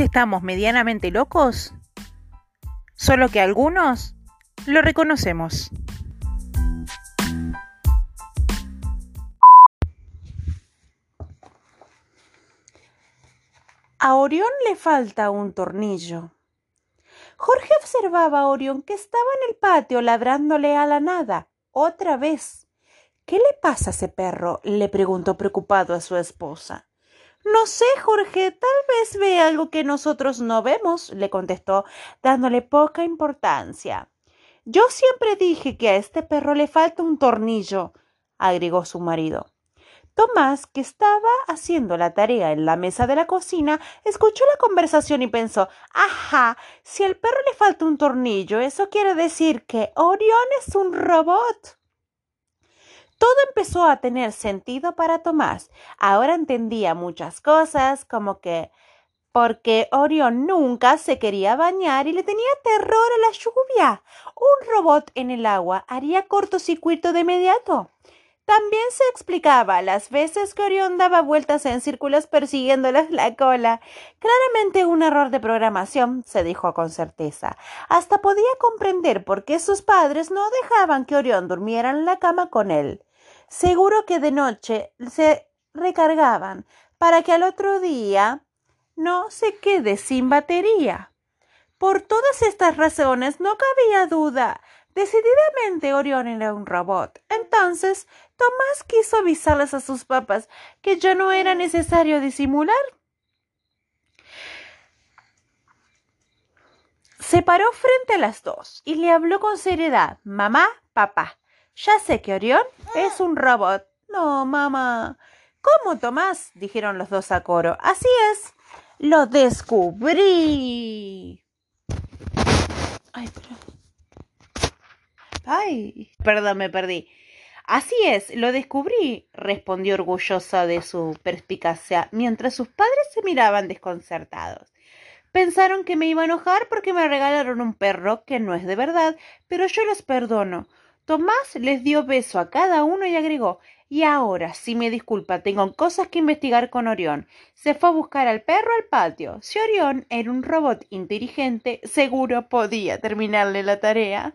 Estamos medianamente locos, solo que algunos lo reconocemos. A Orión le falta un tornillo. Jorge observaba a Orión que estaba en el patio ladrándole a la nada. Otra vez. ¿Qué le pasa a ese perro? le preguntó preocupado a su esposa. No sé, Jorge, tal vez ve algo que nosotros no vemos, le contestó, dándole poca importancia. Yo siempre dije que a este perro le falta un tornillo, agregó su marido. Tomás, que estaba haciendo la tarea en la mesa de la cocina, escuchó la conversación y pensó Ajá, si al perro le falta un tornillo, eso quiere decir que Orión es un robot. Todo empezó a tener sentido para Tomás. Ahora entendía muchas cosas, como que porque Orión nunca se quería bañar y le tenía terror a la lluvia. Un robot en el agua haría cortocircuito de inmediato. También se explicaba las veces que Orión daba vueltas en círculos persiguiéndoles la cola. Claramente un error de programación, se dijo con certeza. Hasta podía comprender por qué sus padres no dejaban que Orión durmiera en la cama con él. Seguro que de noche se recargaban para que al otro día no se quede sin batería. Por todas estas razones no cabía duda. Decididamente Orión era un robot. Entonces, Tomás quiso avisarles a sus papás que ya no era necesario disimular. Se paró frente a las dos y le habló con seriedad. Mamá, papá, ya sé que Orión es un robot. No, mamá. ¿Cómo, Tomás? dijeron los dos a coro. Así es. Lo descubrí. Ay, Ay, perdón, me perdí. Así es, lo descubrí, respondió orgullosa de su perspicacia, mientras sus padres se miraban desconcertados. Pensaron que me iba a enojar porque me regalaron un perro que no es de verdad, pero yo los perdono. Tomás les dio beso a cada uno y agregó Y ahora, si me disculpa, tengo cosas que investigar con Orión. Se fue a buscar al perro al patio. Si Orión era un robot inteligente, seguro podía terminarle la tarea.